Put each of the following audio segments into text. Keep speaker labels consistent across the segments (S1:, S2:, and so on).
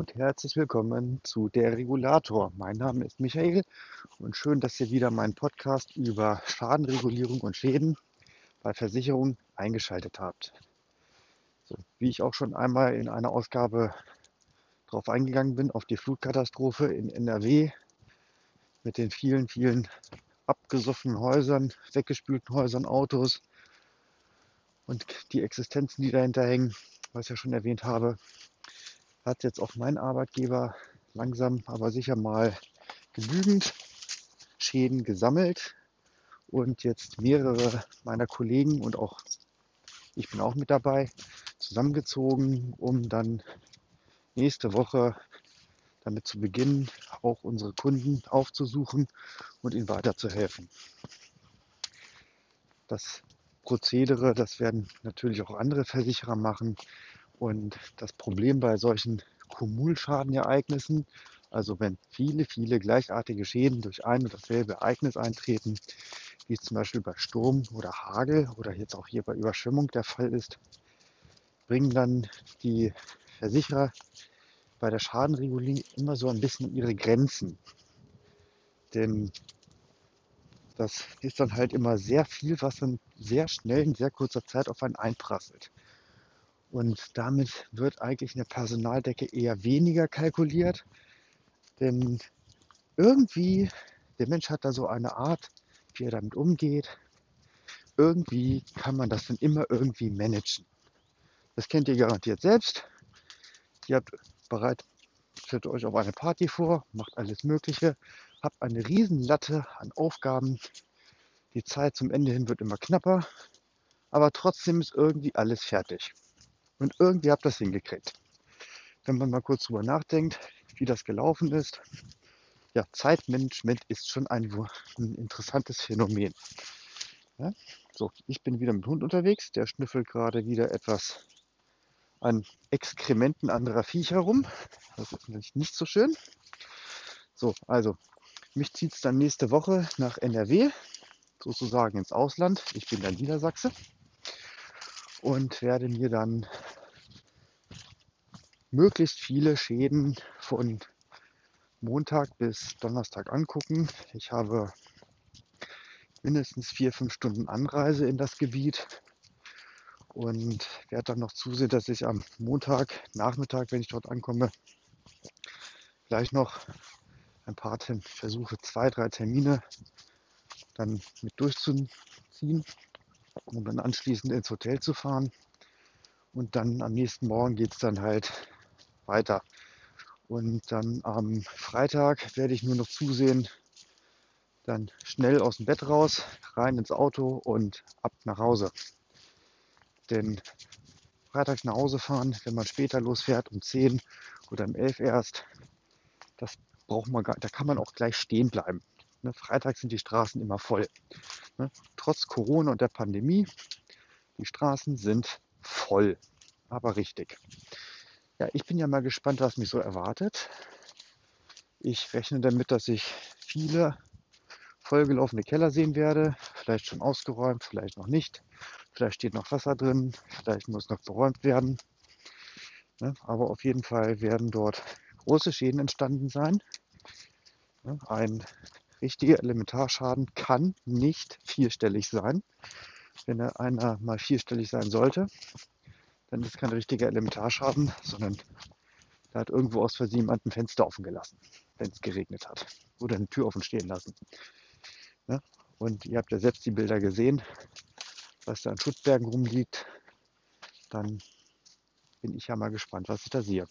S1: und herzlich willkommen zu Der Regulator. Mein Name ist Michael und schön, dass ihr wieder meinen Podcast über Schadenregulierung und Schäden bei Versicherungen eingeschaltet habt. So, wie ich auch schon einmal in einer Ausgabe darauf eingegangen bin, auf die Flutkatastrophe in NRW mit den vielen, vielen abgesoffenen Häusern, weggespülten Häusern, Autos und die Existenzen, die dahinter hängen, was ich ja schon erwähnt habe, hat jetzt auch mein Arbeitgeber langsam aber sicher mal genügend Schäden gesammelt und jetzt mehrere meiner Kollegen und auch ich bin auch mit dabei zusammengezogen, um dann nächste Woche damit zu beginnen, auch unsere Kunden aufzusuchen und ihnen weiterzuhelfen. Das Prozedere, das werden natürlich auch andere Versicherer machen. Und das Problem bei solchen Kumulschadenereignissen, also wenn viele, viele gleichartige Schäden durch ein und dasselbe Ereignis eintreten, wie es zum Beispiel bei Sturm oder Hagel oder jetzt auch hier bei Überschwemmung der Fall ist, bringen dann die Versicherer bei der Schadenregulierung immer so ein bisschen ihre Grenzen. Denn das ist dann halt immer sehr viel, was dann sehr schnell in sehr kurzer Zeit auf einen einprasselt. Und damit wird eigentlich eine Personaldecke eher weniger kalkuliert. Denn irgendwie, der Mensch hat da so eine Art, wie er damit umgeht. Irgendwie kann man das dann immer irgendwie managen. Das kennt ihr garantiert selbst. Ihr habt bereit, stellt euch auf eine Party vor, macht alles Mögliche, habt eine Riesenlatte an Aufgaben. Die Zeit zum Ende hin wird immer knapper, aber trotzdem ist irgendwie alles fertig. Und irgendwie ihr das hingekriegt. Wenn man mal kurz drüber nachdenkt, wie das gelaufen ist. Ja, Zeitmanagement ist schon ein, ein interessantes Phänomen. Ja, so, ich bin wieder mit dem Hund unterwegs. Der schnüffelt gerade wieder etwas an Exkrementen anderer Viecher rum. Das ist natürlich nicht so schön. So, also, mich zieht es dann nächste Woche nach NRW, sozusagen ins Ausland. Ich bin dann Niedersachse und werde mir dann möglichst viele Schäden von Montag bis Donnerstag angucken. Ich habe mindestens vier, fünf Stunden Anreise in das Gebiet und werde dann noch zusehen, dass ich am Montag Nachmittag, wenn ich dort ankomme, gleich noch ein paar versuche, zwei, drei Termine dann mit durchzuziehen um dann anschließend ins Hotel zu fahren. Und dann am nächsten Morgen geht es dann halt weiter. Und dann am Freitag werde ich nur noch zusehen, dann schnell aus dem Bett raus, rein ins Auto und ab nach Hause. Denn freitags nach Hause fahren, wenn man später losfährt, um 10 oder um 11 erst, das braucht man gar, da kann man auch gleich stehen bleiben. Ne, Freitag sind die Straßen immer voll. Ne, trotz Corona und der Pandemie, die Straßen sind voll, aber richtig. Ja, ich bin ja mal gespannt, was mich so erwartet. Ich rechne damit, dass ich viele vollgelaufene Keller sehen werde. Vielleicht schon ausgeräumt, vielleicht noch nicht. Vielleicht steht noch Wasser drin, vielleicht muss noch beräumt werden. Ne, aber auf jeden Fall werden dort große Schäden entstanden sein. Ne, ein richtiger Elementarschaden kann nicht vierstellig sein. Wenn er einer mal vierstellig sein sollte, dann ist kein richtiger Elementarschaden, sondern da hat irgendwo aus Versehen jemand ein Fenster offen gelassen, wenn es geregnet hat. Oder eine Tür offen stehen lassen. Ja? Und ihr habt ja selbst die Bilder gesehen, was da an Schutzbergen rumliegt. Dann bin ich ja mal gespannt, was ich da sehe.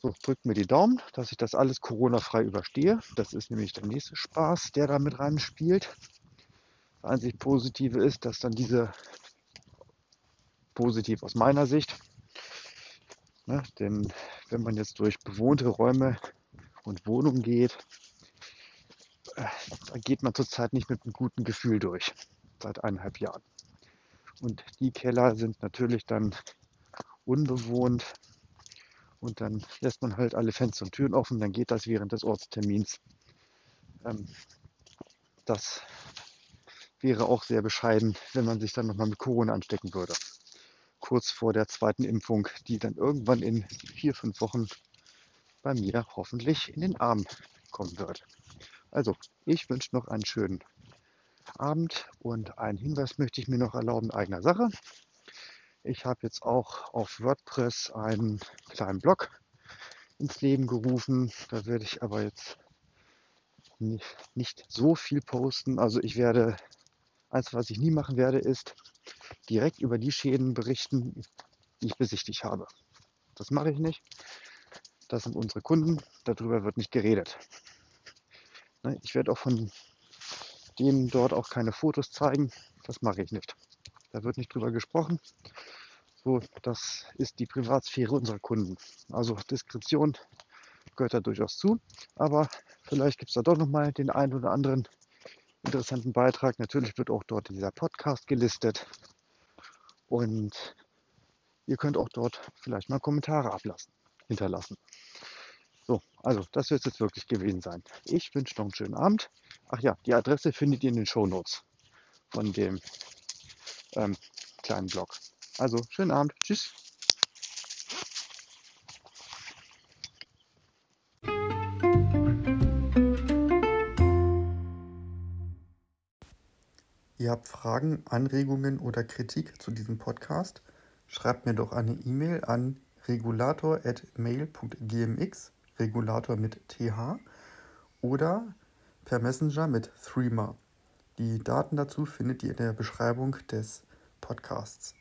S1: So, drückt mir die Daumen, dass ich das alles Corona-frei überstehe. Das ist nämlich der nächste Spaß, der da mit reinspielt. Das einzig Positive ist, dass dann diese, positiv aus meiner Sicht, ne, denn wenn man jetzt durch bewohnte Räume und Wohnungen geht, äh, da geht man zurzeit nicht mit einem guten Gefühl durch, seit eineinhalb Jahren. Und die Keller sind natürlich dann unbewohnt, und dann lässt man halt alle Fenster und Türen offen, dann geht das während des Ortstermins. Ähm, das wäre auch sehr bescheiden, wenn man sich dann nochmal mit Corona anstecken würde. Kurz vor der zweiten Impfung, die dann irgendwann in vier, fünf Wochen bei mir hoffentlich in den Arm kommen wird. Also, ich wünsche noch einen schönen Abend und einen Hinweis möchte ich mir noch erlauben, eigener Sache. Ich habe jetzt auch auf WordPress einen kleinen Blog ins Leben gerufen. Da werde ich aber jetzt nicht, nicht so viel posten. Also ich werde, eins was ich nie machen werde, ist direkt über die Schäden berichten, die ich besichtigt habe. Das mache ich nicht. Das sind unsere Kunden. Darüber wird nicht geredet. Ne, ich werde auch von denen dort auch keine Fotos zeigen. Das mache ich nicht. Da wird nicht drüber gesprochen. So, das ist die Privatsphäre unserer Kunden. Also Diskretion gehört da durchaus zu. Aber vielleicht gibt es da doch nochmal den einen oder anderen interessanten Beitrag. Natürlich wird auch dort dieser Podcast gelistet. Und ihr könnt auch dort vielleicht mal Kommentare ablassen, hinterlassen. So, also das wird es jetzt wirklich gewesen sein. Ich wünsche noch einen schönen Abend. Ach ja, die Adresse findet ihr in den Show Notes von dem ähm, kleinen Blog. Also schönen Abend. Tschüss.
S2: Ihr habt Fragen, Anregungen oder Kritik zu diesem Podcast? Schreibt mir doch eine E-Mail an regulator.mail.gmx Regulator mit TH oder per Messenger mit Threema. Die Daten dazu findet ihr in der Beschreibung des Podcasts.